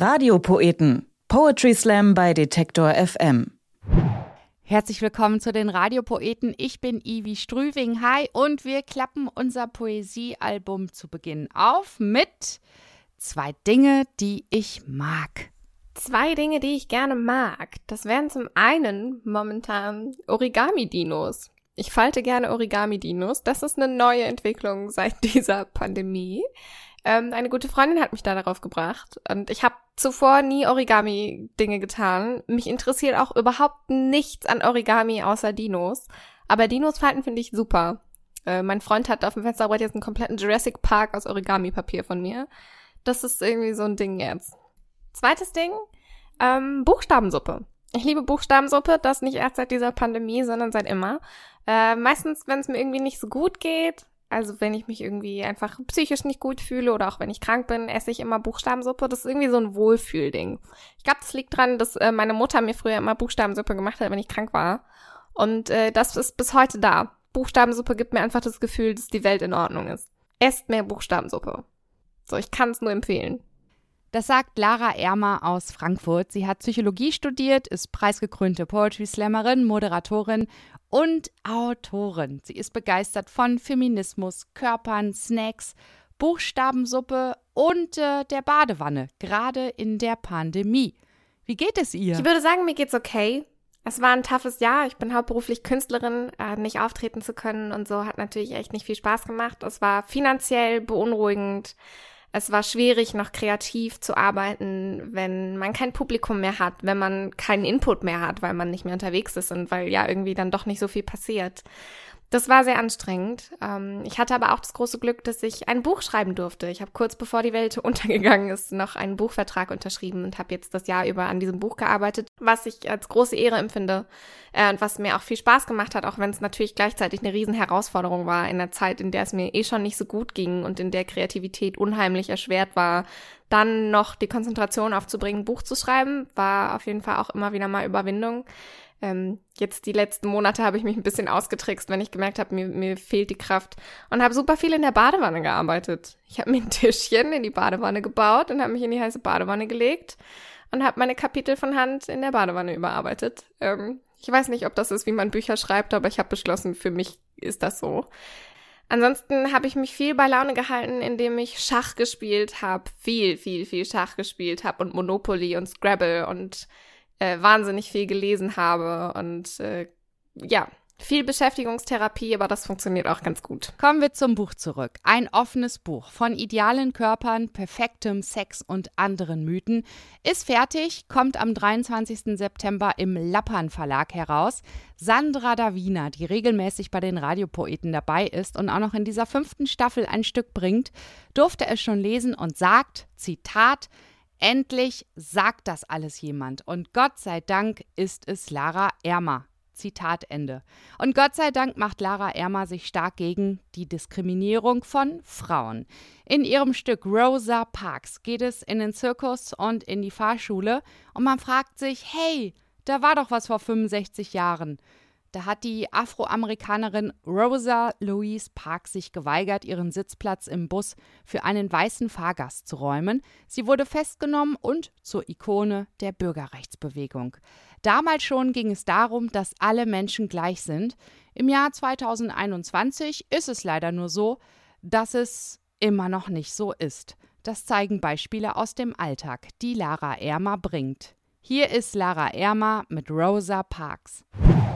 Radiopoeten. Poetry Slam bei Detektor FM. Herzlich willkommen zu den Radiopoeten. Ich bin Ivi Strüving. Hi und wir klappen unser Poesiealbum zu Beginn auf mit zwei Dinge, die ich mag. Zwei Dinge, die ich gerne mag. Das wären zum einen momentan Origami-Dinos. Ich falte gerne Origami-Dinos. Das ist eine neue Entwicklung seit dieser Pandemie. Ähm, eine gute Freundin hat mich da darauf gebracht und ich habe zuvor nie Origami-Dinge getan. Mich interessiert auch überhaupt nichts an Origami außer Dinos. Aber Dinos falten finde ich super. Äh, mein Freund hat auf dem Fensterbrett jetzt einen kompletten Jurassic Park aus Origami-Papier von mir. Das ist irgendwie so ein Ding jetzt. Zweites Ding, ähm, Buchstabensuppe. Ich liebe Buchstabensuppe, das nicht erst seit dieser Pandemie, sondern seit immer. Äh, meistens, wenn es mir irgendwie nicht so gut geht, also wenn ich mich irgendwie einfach psychisch nicht gut fühle oder auch wenn ich krank bin, esse ich immer Buchstabensuppe. Das ist irgendwie so ein Wohlfühlding. Ich glaube, das liegt dran, dass äh, meine Mutter mir früher immer Buchstabensuppe gemacht hat, wenn ich krank war. Und äh, das ist bis heute da. Buchstabensuppe gibt mir einfach das Gefühl, dass die Welt in Ordnung ist. Esst mehr Buchstabensuppe. So, ich kann es nur empfehlen. Das sagt Lara Ermer aus Frankfurt. Sie hat Psychologie studiert, ist preisgekrönte Poetry Slammerin, Moderatorin und Autorin. Sie ist begeistert von Feminismus, Körpern, Snacks, Buchstabensuppe und äh, der Badewanne, gerade in der Pandemie. Wie geht es ihr? Ich würde sagen, mir geht's okay. Es war ein toughes Jahr. Ich bin hauptberuflich Künstlerin, äh, nicht auftreten zu können und so hat natürlich echt nicht viel Spaß gemacht. Es war finanziell beunruhigend. Es war schwierig, noch kreativ zu arbeiten, wenn man kein Publikum mehr hat, wenn man keinen Input mehr hat, weil man nicht mehr unterwegs ist und weil ja irgendwie dann doch nicht so viel passiert. Das war sehr anstrengend. Ähm, ich hatte aber auch das große Glück, dass ich ein Buch schreiben durfte. Ich habe kurz bevor die Welt untergegangen ist, noch einen Buchvertrag unterschrieben und habe jetzt das Jahr über an diesem Buch gearbeitet, was ich als große Ehre empfinde äh, und was mir auch viel Spaß gemacht hat, auch wenn es natürlich gleichzeitig eine riesen Herausforderung war in der Zeit, in der es mir eh schon nicht so gut ging und in der Kreativität unheimlich erschwert war, dann noch die Konzentration aufzubringen, Buch zu schreiben, war auf jeden Fall auch immer wieder mal Überwindung. Ähm, jetzt die letzten Monate habe ich mich ein bisschen ausgetrickst, wenn ich gemerkt habe, mir, mir fehlt die Kraft und habe super viel in der Badewanne gearbeitet. Ich habe mir ein Tischchen in die Badewanne gebaut und habe mich in die heiße Badewanne gelegt und habe meine Kapitel von Hand in der Badewanne überarbeitet. Ähm, ich weiß nicht, ob das ist, wie man Bücher schreibt, aber ich habe beschlossen, für mich ist das so. Ansonsten habe ich mich viel bei Laune gehalten, indem ich Schach gespielt habe, viel, viel, viel Schach gespielt habe und Monopoly und Scrabble und äh, wahnsinnig viel gelesen habe und äh, ja, viel Beschäftigungstherapie, aber das funktioniert auch ganz gut. Kommen wir zum Buch zurück. Ein offenes Buch von idealen Körpern, perfektem Sex und anderen Mythen ist fertig, kommt am 23. September im Lappern Verlag heraus. Sandra Davina, die regelmäßig bei den Radiopoeten dabei ist und auch noch in dieser fünften Staffel ein Stück bringt, durfte es schon lesen und sagt, Zitat, Endlich sagt das alles jemand. Und Gott sei Dank ist es Lara Ermer. Zitat Ende. Und Gott sei Dank macht Lara Ermer sich stark gegen die Diskriminierung von Frauen. In ihrem Stück Rosa Parks geht es in den Zirkus und in die Fahrschule und man fragt sich, hey, da war doch was vor 65 Jahren. Da hat die Afroamerikanerin Rosa Louise Parks sich geweigert, ihren Sitzplatz im Bus für einen weißen Fahrgast zu räumen. Sie wurde festgenommen und zur Ikone der Bürgerrechtsbewegung. Damals schon ging es darum, dass alle Menschen gleich sind. Im Jahr 2021 ist es leider nur so, dass es immer noch nicht so ist. Das zeigen Beispiele aus dem Alltag, die Lara Ermer bringt. Hier ist Lara Ermer mit Rosa Parks.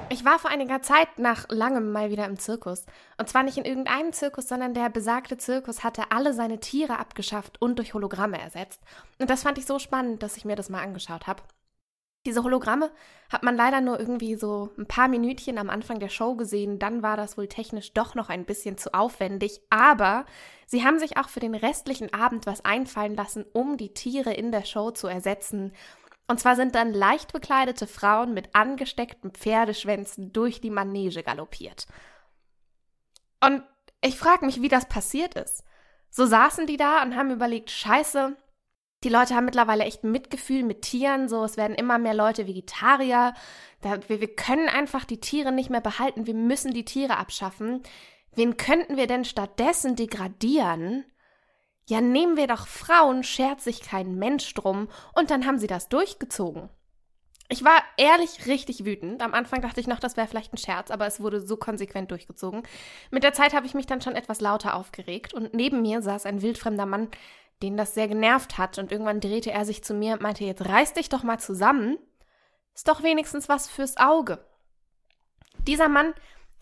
Ich war vor einiger Zeit nach langem mal wieder im Zirkus. Und zwar nicht in irgendeinem Zirkus, sondern der besagte Zirkus hatte alle seine Tiere abgeschafft und durch Hologramme ersetzt. Und das fand ich so spannend, dass ich mir das mal angeschaut habe. Diese Hologramme hat man leider nur irgendwie so ein paar Minütchen am Anfang der Show gesehen. Dann war das wohl technisch doch noch ein bisschen zu aufwendig. Aber sie haben sich auch für den restlichen Abend was einfallen lassen, um die Tiere in der Show zu ersetzen. Und zwar sind dann leicht bekleidete Frauen mit angesteckten Pferdeschwänzen durch die Manege galoppiert. Und ich frage mich, wie das passiert ist. So saßen die da und haben überlegt, scheiße, die Leute haben mittlerweile echt Mitgefühl mit Tieren, so es werden immer mehr Leute Vegetarier. Da, wir, wir können einfach die Tiere nicht mehr behalten, wir müssen die Tiere abschaffen. Wen könnten wir denn stattdessen degradieren? Ja, nehmen wir doch Frauen, schert sich kein Mensch drum und dann haben sie das durchgezogen. Ich war ehrlich richtig wütend. Am Anfang dachte ich noch, das wäre vielleicht ein Scherz, aber es wurde so konsequent durchgezogen. Mit der Zeit habe ich mich dann schon etwas lauter aufgeregt und neben mir saß ein wildfremder Mann, den das sehr genervt hat und irgendwann drehte er sich zu mir und meinte, jetzt reiß dich doch mal zusammen. Ist doch wenigstens was fürs Auge. Dieser Mann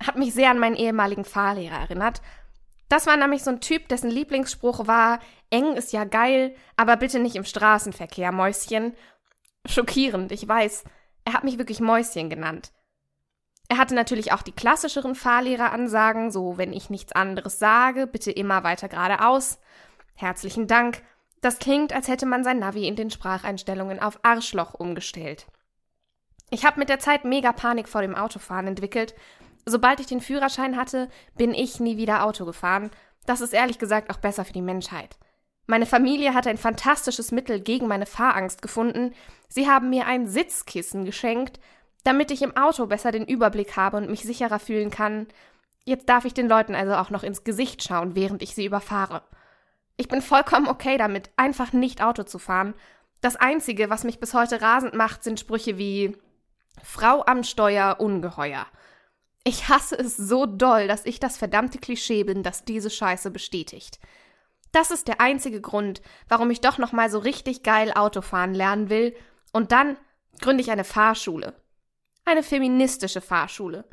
hat mich sehr an meinen ehemaligen Fahrlehrer erinnert. Das war nämlich so ein Typ, dessen Lieblingsspruch war, eng ist ja geil, aber bitte nicht im Straßenverkehr, Mäuschen. Schockierend, ich weiß. Er hat mich wirklich Mäuschen genannt. Er hatte natürlich auch die klassischeren Fahrlehreransagen, so wenn ich nichts anderes sage, bitte immer weiter geradeaus. Herzlichen Dank. Das klingt, als hätte man sein Navi in den Spracheinstellungen auf Arschloch umgestellt. Ich habe mit der Zeit mega Panik vor dem Autofahren entwickelt. Sobald ich den Führerschein hatte, bin ich nie wieder Auto gefahren. Das ist ehrlich gesagt auch besser für die Menschheit. Meine Familie hat ein fantastisches Mittel gegen meine Fahrangst gefunden. Sie haben mir ein Sitzkissen geschenkt, damit ich im Auto besser den Überblick habe und mich sicherer fühlen kann. Jetzt darf ich den Leuten also auch noch ins Gesicht schauen, während ich sie überfahre. Ich bin vollkommen okay damit, einfach nicht Auto zu fahren. Das Einzige, was mich bis heute rasend macht, sind Sprüche wie Frau am Steuer ungeheuer. Ich hasse es so doll, dass ich das verdammte Klischee bin, das diese Scheiße bestätigt. Das ist der einzige Grund, warum ich doch noch mal so richtig geil Autofahren lernen will und dann gründe ich eine Fahrschule. Eine feministische Fahrschule.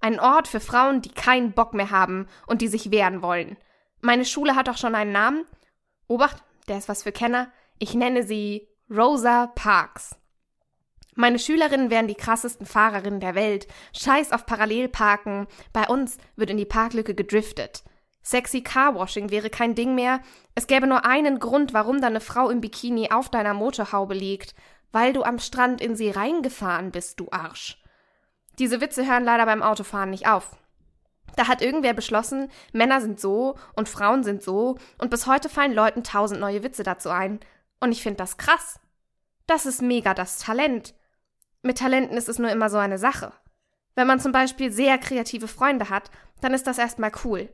Ein Ort für Frauen, die keinen Bock mehr haben und die sich wehren wollen. Meine Schule hat auch schon einen Namen. Obacht, der ist was für Kenner. Ich nenne sie Rosa Parks. Meine Schülerinnen wären die krassesten Fahrerinnen der Welt. Scheiß auf Parallelparken. Bei uns wird in die Parklücke gedriftet. Sexy Carwashing wäre kein Ding mehr. Es gäbe nur einen Grund, warum da eine Frau im Bikini auf deiner Motorhaube liegt. Weil du am Strand in sie reingefahren bist, du Arsch. Diese Witze hören leider beim Autofahren nicht auf. Da hat irgendwer beschlossen, Männer sind so und Frauen sind so und bis heute fallen Leuten tausend neue Witze dazu ein. Und ich finde das krass. Das ist mega das Talent. Mit Talenten ist es nur immer so eine Sache. Wenn man zum Beispiel sehr kreative Freunde hat, dann ist das erstmal cool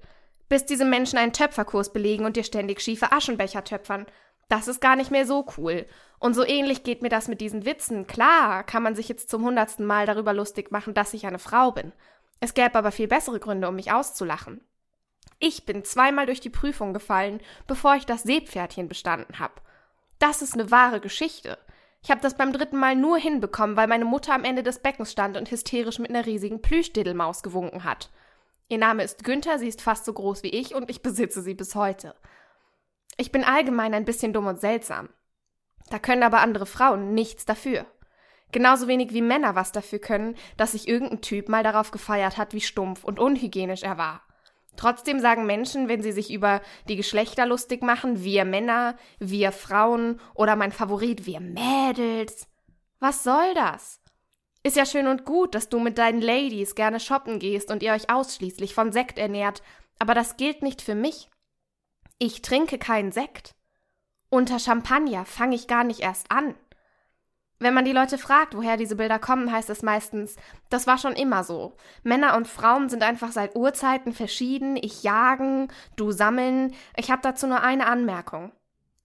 bis diese Menschen einen Töpferkurs belegen und dir ständig schiefe Aschenbecher töpfern. Das ist gar nicht mehr so cool. Und so ähnlich geht mir das mit diesen Witzen. Klar, kann man sich jetzt zum hundertsten Mal darüber lustig machen, dass ich eine Frau bin. Es gäbe aber viel bessere Gründe, um mich auszulachen. Ich bin zweimal durch die Prüfung gefallen, bevor ich das Seepferdchen bestanden habe. Das ist eine wahre Geschichte. Ich habe das beim dritten Mal nur hinbekommen, weil meine Mutter am Ende des Beckens stand und hysterisch mit einer riesigen Plüschdiddelmaus gewunken hat. Ihr Name ist Günther, sie ist fast so groß wie ich und ich besitze sie bis heute. Ich bin allgemein ein bisschen dumm und seltsam. Da können aber andere Frauen nichts dafür. Genauso wenig wie Männer was dafür können, dass sich irgendein Typ mal darauf gefeiert hat, wie stumpf und unhygienisch er war. Trotzdem sagen Menschen, wenn sie sich über die Geschlechter lustig machen, wir Männer, wir Frauen oder mein Favorit, wir Mädels. Was soll das? Ist ja schön und gut, dass du mit deinen Ladies gerne shoppen gehst und ihr euch ausschließlich von Sekt ernährt, aber das gilt nicht für mich. Ich trinke keinen Sekt. Unter Champagner fange ich gar nicht erst an. Wenn man die Leute fragt, woher diese Bilder kommen, heißt es meistens, das war schon immer so. Männer und Frauen sind einfach seit Urzeiten verschieden, ich jagen, du sammeln. Ich habe dazu nur eine Anmerkung.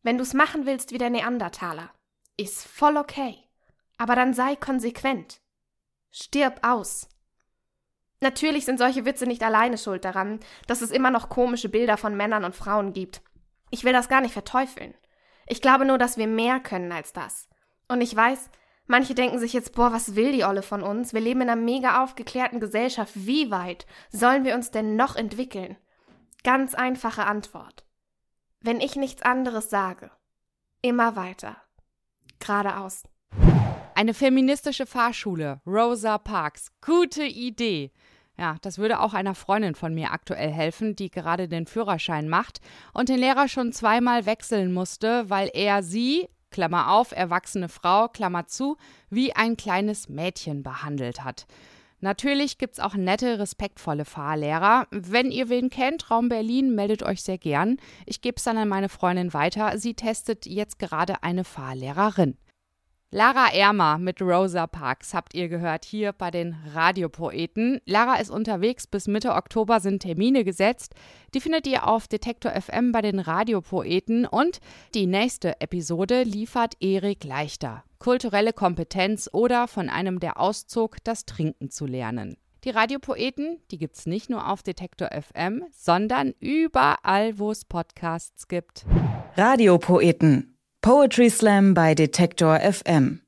Wenn du's machen willst wie der Neandertaler, ist voll okay. Aber dann sei konsequent. Stirb aus. Natürlich sind solche Witze nicht alleine schuld daran, dass es immer noch komische Bilder von Männern und Frauen gibt. Ich will das gar nicht verteufeln. Ich glaube nur, dass wir mehr können als das. Und ich weiß, manche denken sich jetzt, boah, was will die Olle von uns? Wir leben in einer mega aufgeklärten Gesellschaft. Wie weit sollen wir uns denn noch entwickeln? Ganz einfache Antwort. Wenn ich nichts anderes sage, immer weiter. Geradeaus. Eine feministische Fahrschule, Rosa Parks. Gute Idee. Ja, das würde auch einer Freundin von mir aktuell helfen, die gerade den Führerschein macht und den Lehrer schon zweimal wechseln musste, weil er sie, Klammer auf, erwachsene Frau, Klammer zu, wie ein kleines Mädchen behandelt hat. Natürlich gibt's auch nette, respektvolle Fahrlehrer. Wenn ihr wen kennt, Raum Berlin, meldet euch sehr gern. Ich gebe es dann an meine Freundin weiter. Sie testet jetzt gerade eine Fahrlehrerin. Lara Ermer mit Rosa Parks habt ihr gehört hier bei den Radiopoeten. Lara ist unterwegs, bis Mitte Oktober sind Termine gesetzt. Die findet ihr auf Detektor FM bei den Radiopoeten und die nächste Episode liefert Erik Leichter. Kulturelle Kompetenz oder von einem der Auszog, das Trinken zu lernen. Die Radiopoeten, die gibt's nicht nur auf Detektor FM, sondern überall, wo es Podcasts gibt. Radiopoeten. Poetry Slam bei Detektor FM.